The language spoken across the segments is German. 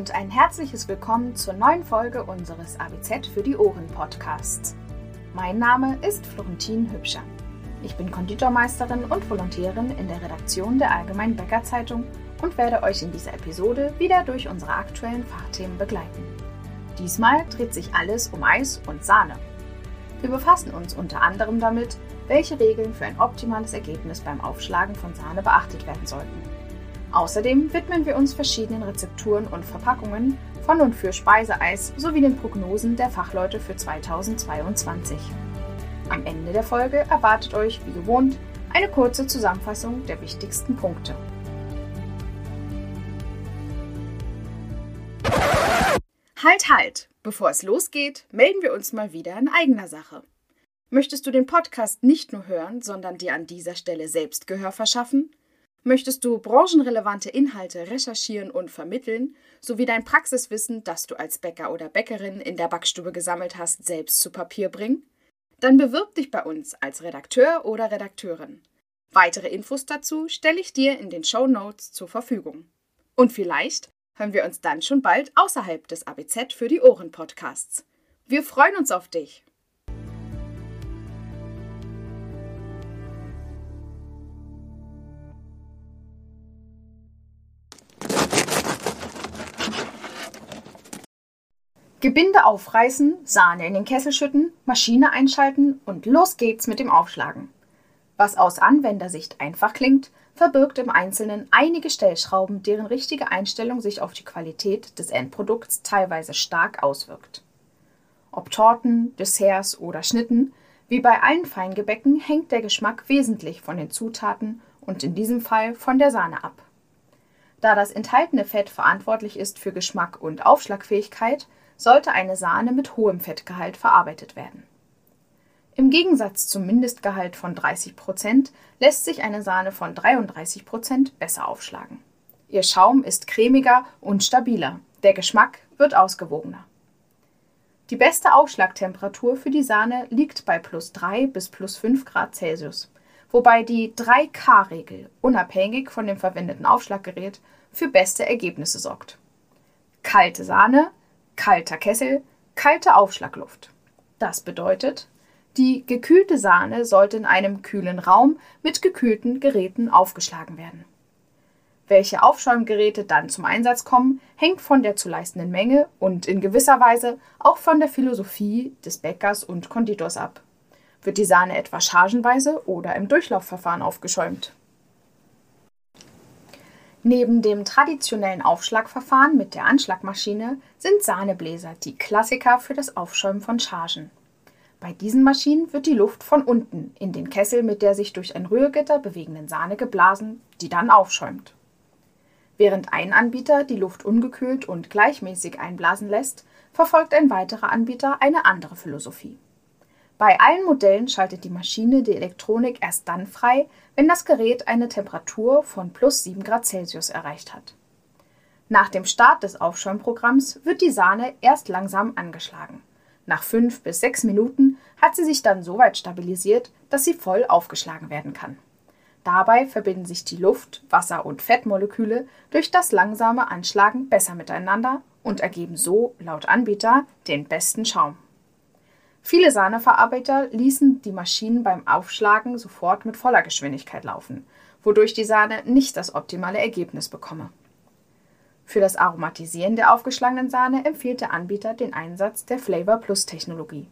und ein herzliches Willkommen zur neuen Folge unseres ABZ für die Ohren Podcasts. Mein Name ist Florentin Hübscher. Ich bin Konditormeisterin und Volontärin in der Redaktion der Allgemeinen Bäckerzeitung und werde euch in dieser Episode wieder durch unsere aktuellen Fachthemen begleiten. Diesmal dreht sich alles um Eis und Sahne. Wir befassen uns unter anderem damit, welche Regeln für ein optimales Ergebnis beim Aufschlagen von Sahne beachtet werden sollten Außerdem widmen wir uns verschiedenen Rezepturen und Verpackungen von und für Speiseeis sowie den Prognosen der Fachleute für 2022. Am Ende der Folge erwartet euch, wie gewohnt, eine kurze Zusammenfassung der wichtigsten Punkte. Halt, halt! Bevor es losgeht, melden wir uns mal wieder in eigener Sache. Möchtest du den Podcast nicht nur hören, sondern dir an dieser Stelle selbst Gehör verschaffen? Möchtest du branchenrelevante Inhalte recherchieren und vermitteln, sowie dein Praxiswissen, das du als Bäcker oder Bäckerin in der Backstube gesammelt hast, selbst zu Papier bringen? Dann bewirb dich bei uns als Redakteur oder Redakteurin. Weitere Infos dazu stelle ich dir in den Show Notes zur Verfügung. Und vielleicht hören wir uns dann schon bald außerhalb des ABZ für die Ohren Podcasts. Wir freuen uns auf dich. Gebinde aufreißen, Sahne in den Kessel schütten, Maschine einschalten und los geht's mit dem Aufschlagen. Was aus Anwendersicht einfach klingt, verbirgt im Einzelnen einige Stellschrauben, deren richtige Einstellung sich auf die Qualität des Endprodukts teilweise stark auswirkt. Ob Torten, Desserts oder Schnitten, wie bei allen Feingebäcken hängt der Geschmack wesentlich von den Zutaten und in diesem Fall von der Sahne ab. Da das enthaltene Fett verantwortlich ist für Geschmack und Aufschlagfähigkeit, sollte eine Sahne mit hohem Fettgehalt verarbeitet werden. Im Gegensatz zum Mindestgehalt von 30 Prozent lässt sich eine Sahne von 33 Prozent besser aufschlagen. Ihr Schaum ist cremiger und stabiler, der Geschmack wird ausgewogener. Die beste Aufschlagtemperatur für die Sahne liegt bei plus 3 bis plus 5 Grad Celsius, wobei die 3K-Regel unabhängig von dem verwendeten Aufschlaggerät für beste Ergebnisse sorgt. Kalte Sahne kalter Kessel, kalte Aufschlagluft. Das bedeutet, die gekühlte Sahne sollte in einem kühlen Raum mit gekühlten Geräten aufgeschlagen werden. Welche Aufschäumgeräte dann zum Einsatz kommen, hängt von der zu leistenden Menge und in gewisser Weise auch von der Philosophie des Bäckers und Konditors ab. Wird die Sahne etwa chargenweise oder im Durchlaufverfahren aufgeschäumt? Neben dem traditionellen Aufschlagverfahren mit der Anschlagmaschine sind Sahnebläser die Klassiker für das Aufschäumen von Chargen. Bei diesen Maschinen wird die Luft von unten in den Kessel mit der sich durch ein Rührgitter bewegenden Sahne geblasen, die dann aufschäumt. Während ein Anbieter die Luft ungekühlt und gleichmäßig einblasen lässt, verfolgt ein weiterer Anbieter eine andere Philosophie. Bei allen Modellen schaltet die Maschine die Elektronik erst dann frei, wenn das Gerät eine Temperatur von plus 7 Grad Celsius erreicht hat. Nach dem Start des Aufschäumprogramms wird die Sahne erst langsam angeschlagen. Nach 5 bis 6 Minuten hat sie sich dann so weit stabilisiert, dass sie voll aufgeschlagen werden kann. Dabei verbinden sich die Luft-, Wasser- und Fettmoleküle durch das langsame Anschlagen besser miteinander und ergeben so, laut Anbieter, den besten Schaum. Viele Sahneverarbeiter ließen die Maschinen beim Aufschlagen sofort mit voller Geschwindigkeit laufen, wodurch die Sahne nicht das optimale Ergebnis bekomme. Für das Aromatisieren der aufgeschlagenen Sahne empfiehlt der Anbieter den Einsatz der Flavor Plus Technologie.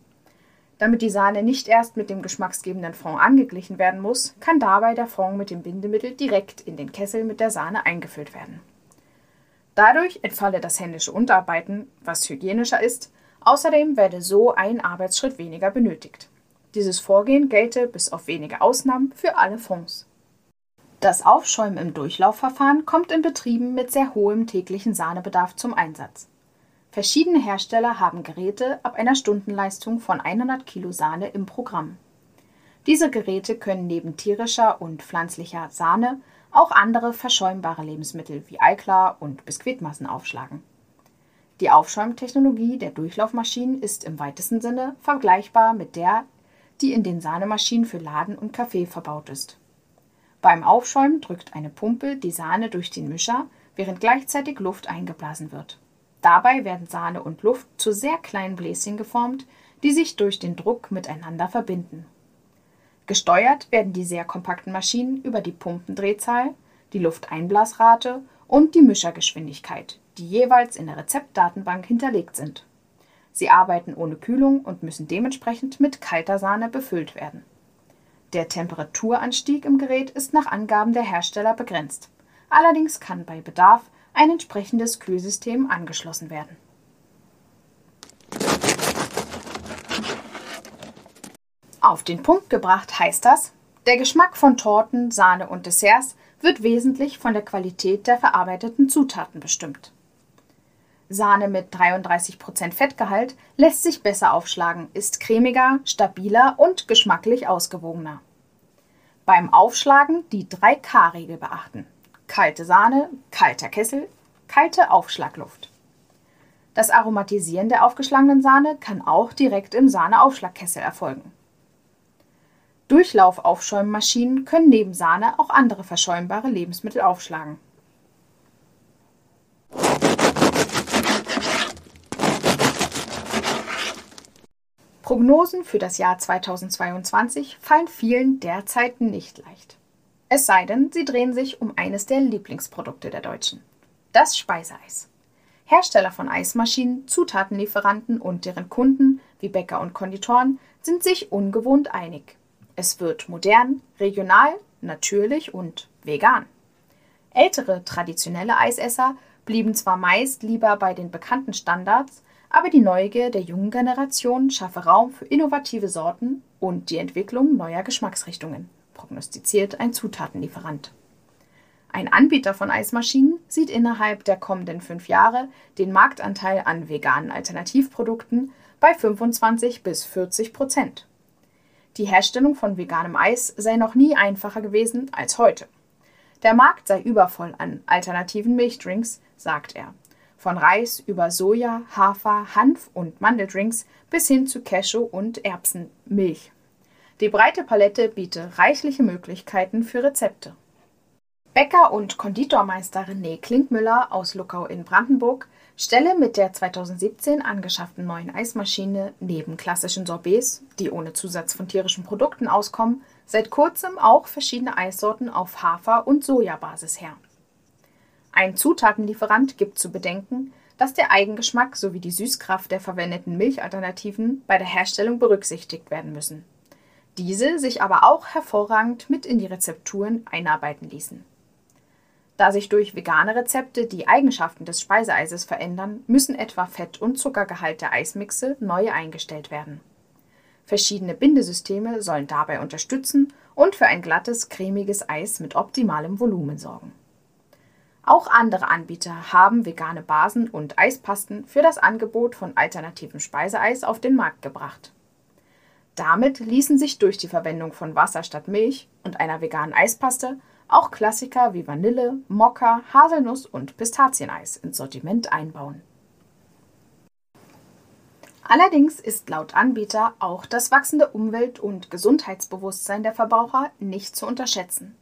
Damit die Sahne nicht erst mit dem geschmacksgebenden Fond angeglichen werden muss, kann dabei der Fond mit dem Bindemittel direkt in den Kessel mit der Sahne eingefüllt werden. Dadurch entfalle das händische Unterarbeiten, was hygienischer ist, Außerdem werde so ein Arbeitsschritt weniger benötigt. Dieses Vorgehen gelte bis auf wenige Ausnahmen für alle Fonds. Das Aufschäumen im Durchlaufverfahren kommt in Betrieben mit sehr hohem täglichen Sahnebedarf zum Einsatz. Verschiedene Hersteller haben Geräte ab einer Stundenleistung von 100 Kilo Sahne im Programm. Diese Geräte können neben tierischer und pflanzlicher Sahne auch andere verschäumbare Lebensmittel wie Eiklar und Biskuitmassen aufschlagen die Aufschäumtechnologie der Durchlaufmaschinen ist im weitesten Sinne vergleichbar mit der, die in den Sahnemaschinen für Laden und Kaffee verbaut ist. Beim Aufschäumen drückt eine Pumpe die Sahne durch den Mischer, während gleichzeitig Luft eingeblasen wird. Dabei werden Sahne und Luft zu sehr kleinen Bläschen geformt, die sich durch den Druck miteinander verbinden. Gesteuert werden die sehr kompakten Maschinen über die Pumpendrehzahl, die Lufteinblasrate und die Mischergeschwindigkeit, die jeweils in der Rezeptdatenbank hinterlegt sind. Sie arbeiten ohne Kühlung und müssen dementsprechend mit kalter Sahne befüllt werden. Der Temperaturanstieg im Gerät ist nach Angaben der Hersteller begrenzt. Allerdings kann bei Bedarf ein entsprechendes Kühlsystem angeschlossen werden. Auf den Punkt gebracht heißt das, der Geschmack von Torten, Sahne und Desserts wird wesentlich von der Qualität der verarbeiteten Zutaten bestimmt. Sahne mit 33% Fettgehalt lässt sich besser aufschlagen, ist cremiger, stabiler und geschmacklich ausgewogener. Beim Aufschlagen die 3K-Regel beachten. Kalte Sahne, kalter Kessel, kalte Aufschlagluft. Das Aromatisieren der aufgeschlagenen Sahne kann auch direkt im Sahneaufschlagkessel erfolgen. Durchlaufaufschäummaschinen können neben Sahne auch andere verschäumbare Lebensmittel aufschlagen. Prognosen für das Jahr 2022 fallen vielen derzeit nicht leicht. Es sei denn, sie drehen sich um eines der Lieblingsprodukte der Deutschen: das Speiseeis. Hersteller von Eismaschinen, Zutatenlieferanten und deren Kunden wie Bäcker und Konditoren sind sich ungewohnt einig. Es wird modern, regional, natürlich und vegan. Ältere traditionelle Eisesser blieben zwar meist lieber bei den bekannten Standards, aber die Neugier der jungen Generation schaffe Raum für innovative Sorten und die Entwicklung neuer Geschmacksrichtungen, prognostiziert ein Zutatenlieferant. Ein Anbieter von Eismaschinen sieht innerhalb der kommenden fünf Jahre den Marktanteil an veganen Alternativprodukten bei 25 bis 40 Prozent. Die Herstellung von veganem Eis sei noch nie einfacher gewesen als heute. Der Markt sei übervoll an alternativen Milchdrinks, sagt er. Von Reis über Soja, Hafer, Hanf und Mandeldrinks bis hin zu Cashew und Erbsenmilch. Die breite Palette biete reichliche Möglichkeiten für Rezepte. Bäcker und Konditormeister René Klinkmüller aus Luckau in Brandenburg stelle mit der 2017 angeschafften neuen Eismaschine neben klassischen Sorbets, die ohne Zusatz von tierischen Produkten auskommen, seit kurzem auch verschiedene Eissorten auf Hafer- und Sojabasis her. Ein Zutatenlieferant gibt zu bedenken, dass der Eigengeschmack sowie die Süßkraft der verwendeten Milchalternativen bei der Herstellung berücksichtigt werden müssen. Diese sich aber auch hervorragend mit in die Rezepturen einarbeiten ließen. Da sich durch vegane Rezepte die Eigenschaften des Speiseeises verändern, müssen etwa Fett- und Zuckergehalt der Eismixe neu eingestellt werden. Verschiedene Bindesysteme sollen dabei unterstützen und für ein glattes, cremiges Eis mit optimalem Volumen sorgen. Auch andere Anbieter haben vegane Basen und Eispasten für das Angebot von alternativem Speiseeis auf den Markt gebracht. Damit ließen sich durch die Verwendung von Wasser statt Milch und einer veganen Eispaste auch Klassiker wie Vanille, Mokka, Haselnuss und Pistazieneis ins Sortiment einbauen. Allerdings ist laut Anbieter auch das wachsende Umwelt- und Gesundheitsbewusstsein der Verbraucher nicht zu unterschätzen.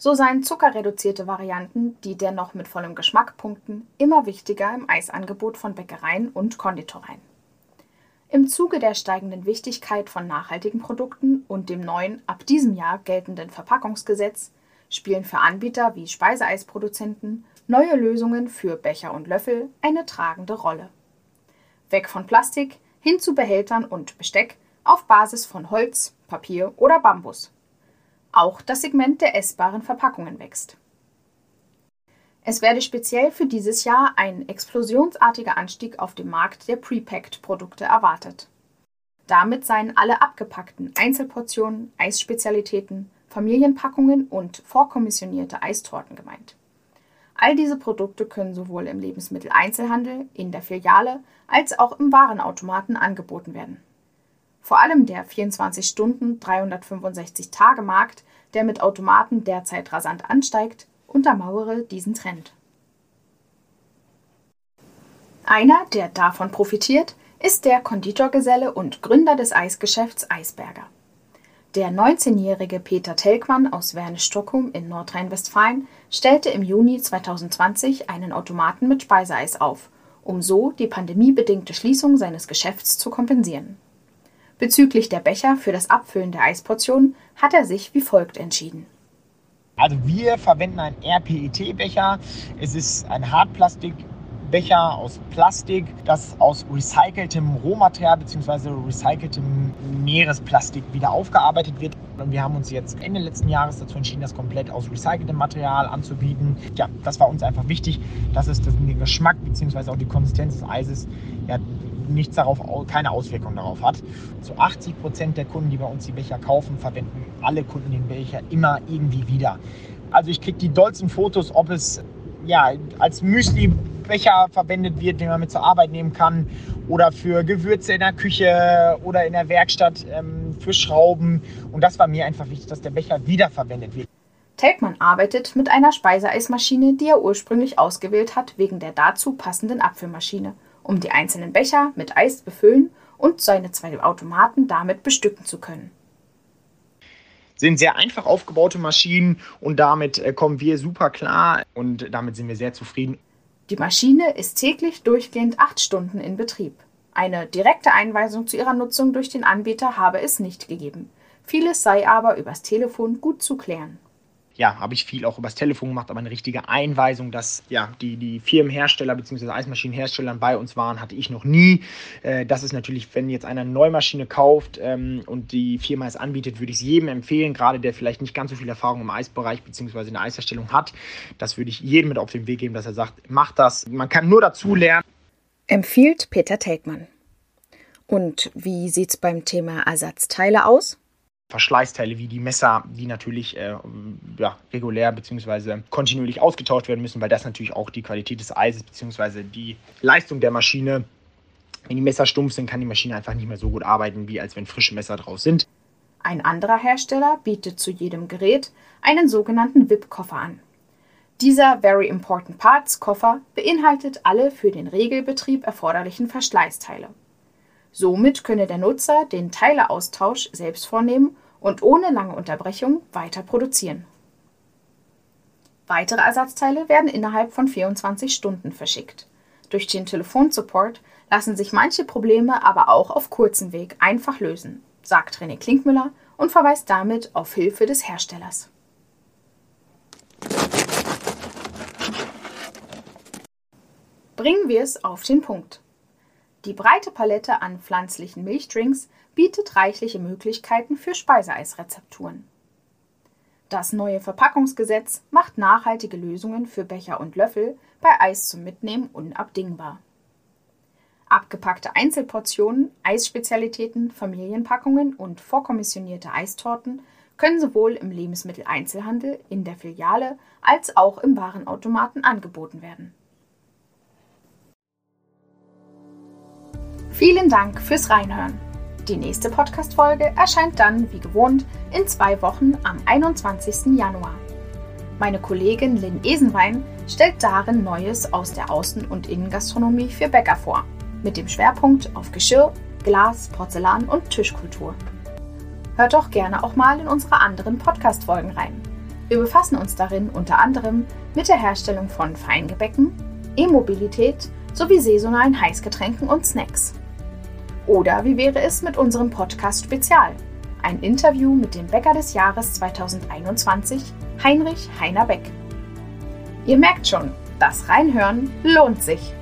So seien zuckerreduzierte Varianten, die dennoch mit vollem Geschmack punkten, immer wichtiger im Eisangebot von Bäckereien und Konditoreien. Im Zuge der steigenden Wichtigkeit von nachhaltigen Produkten und dem neuen, ab diesem Jahr geltenden Verpackungsgesetz spielen für Anbieter wie Speiseeisproduzenten neue Lösungen für Becher und Löffel eine tragende Rolle. Weg von Plastik hin zu Behältern und Besteck auf Basis von Holz, Papier oder Bambus. Auch das Segment der essbaren Verpackungen wächst. Es werde speziell für dieses Jahr ein explosionsartiger Anstieg auf dem Markt der Prepacked-Produkte erwartet. Damit seien alle abgepackten Einzelportionen, Eisspezialitäten, Familienpackungen und vorkommissionierte Eistorten gemeint. All diese Produkte können sowohl im Lebensmitteleinzelhandel, in der Filiale als auch im Warenautomaten angeboten werden. Vor allem der 24-Stunden, 365-Tage-Markt, der mit Automaten derzeit rasant ansteigt, untermauere diesen Trend. Einer, der davon profitiert, ist der Konditorgeselle und Gründer des Eisgeschäfts Eisberger. Der 19-jährige Peter Telkmann aus Wernisch-Stockholm in Nordrhein-Westfalen stellte im Juni 2020 einen Automaten mit Speiseeis auf um so die pandemiebedingte Schließung seines Geschäfts zu kompensieren. Bezüglich der Becher für das Abfüllen der Eisportionen hat er sich wie folgt entschieden. Also wir verwenden einen RPET-Becher. Es ist ein Hartplastikbecher aus Plastik, das aus recyceltem Rohmaterial bzw. recyceltem Meeresplastik wieder aufgearbeitet wird. Und wir haben uns jetzt Ende letzten Jahres dazu entschieden, das komplett aus recyceltem Material anzubieten. Ja, das war uns einfach wichtig, dass es den Geschmack bzw. auch die Konsistenz des Eises ja, nichts darauf, keine Auswirkung darauf hat. Zu 80 Prozent der Kunden, die bei uns die Becher kaufen, verwenden alle Kunden den Becher immer irgendwie wieder. Also ich kriege die dollsten Fotos, ob es ja, als Müsli-Becher verwendet wird, den man mit zur Arbeit nehmen kann oder für Gewürze in der Küche oder in der Werkstatt ähm, für Schrauben. Und das war mir einfach wichtig, dass der Becher wiederverwendet wird. Telkmann arbeitet mit einer Speiseeismaschine, die er ursprünglich ausgewählt hat wegen der dazu passenden Abfüllmaschine um die einzelnen Becher mit Eis befüllen und seine zwei Automaten damit bestücken zu können. Sind sehr einfach aufgebaute Maschinen und damit äh, kommen wir super klar und damit sind wir sehr zufrieden. Die Maschine ist täglich durchgehend acht Stunden in Betrieb. Eine direkte Einweisung zu ihrer Nutzung durch den Anbieter habe es nicht gegeben. Vieles sei aber übers Telefon gut zu klären ja, habe ich viel auch übers Telefon gemacht, aber eine richtige Einweisung, dass ja, die, die Firmenhersteller bzw. Eismaschinenhersteller bei uns waren, hatte ich noch nie. Äh, das ist natürlich, wenn jetzt einer eine Neumaschine kauft ähm, und die Firma es anbietet, würde ich es jedem empfehlen, gerade der vielleicht nicht ganz so viel Erfahrung im Eisbereich bzw. in der Eisherstellung hat. Das würde ich jedem mit auf den Weg geben, dass er sagt, mach das. Man kann nur dazu lernen. Empfiehlt Peter Telkmann. Und wie sieht es beim Thema Ersatzteile aus? Verschleißteile wie die Messer, die natürlich äh, ja, regulär bzw. kontinuierlich ausgetauscht werden müssen, weil das natürlich auch die Qualität des Eises bzw. die Leistung der Maschine, wenn die Messer stumpf sind, kann die Maschine einfach nicht mehr so gut arbeiten, wie als wenn frische Messer draus sind. Ein anderer Hersteller bietet zu jedem Gerät einen sogenannten VIP-Koffer an. Dieser Very Important Parts Koffer beinhaltet alle für den Regelbetrieb erforderlichen Verschleißteile. Somit könne der Nutzer den Teileaustausch selbst vornehmen und ohne lange Unterbrechung weiter produzieren. Weitere Ersatzteile werden innerhalb von 24 Stunden verschickt. Durch den Telefonsupport lassen sich manche Probleme aber auch auf kurzem Weg einfach lösen, sagt René Klinkmüller und verweist damit auf Hilfe des Herstellers. Bringen wir es auf den Punkt. Die breite Palette an pflanzlichen Milchdrinks bietet reichliche Möglichkeiten für Speiseeisrezepturen. Das neue Verpackungsgesetz macht nachhaltige Lösungen für Becher und Löffel bei Eis zum Mitnehmen unabdingbar. Abgepackte Einzelportionen, Eisspezialitäten, Familienpackungen und vorkommissionierte Eistorten können sowohl im Lebensmitteleinzelhandel, in der Filiale als auch im Warenautomaten angeboten werden. Vielen Dank fürs Reinhören. Die nächste Podcast-Folge erscheint dann, wie gewohnt, in zwei Wochen am 21. Januar. Meine Kollegin Lynn Esenwein stellt darin Neues aus der Außen- und Innengastronomie für Bäcker vor, mit dem Schwerpunkt auf Geschirr, Glas, Porzellan und Tischkultur. Hört doch gerne auch mal in unsere anderen Podcast-Folgen rein. Wir befassen uns darin unter anderem mit der Herstellung von Feingebäcken, E-Mobilität sowie saisonalen Heißgetränken und Snacks. Oder wie wäre es mit unserem Podcast Spezial? Ein Interview mit dem Bäcker des Jahres 2021, Heinrich Heiner Beck. Ihr merkt schon, das Reinhören lohnt sich.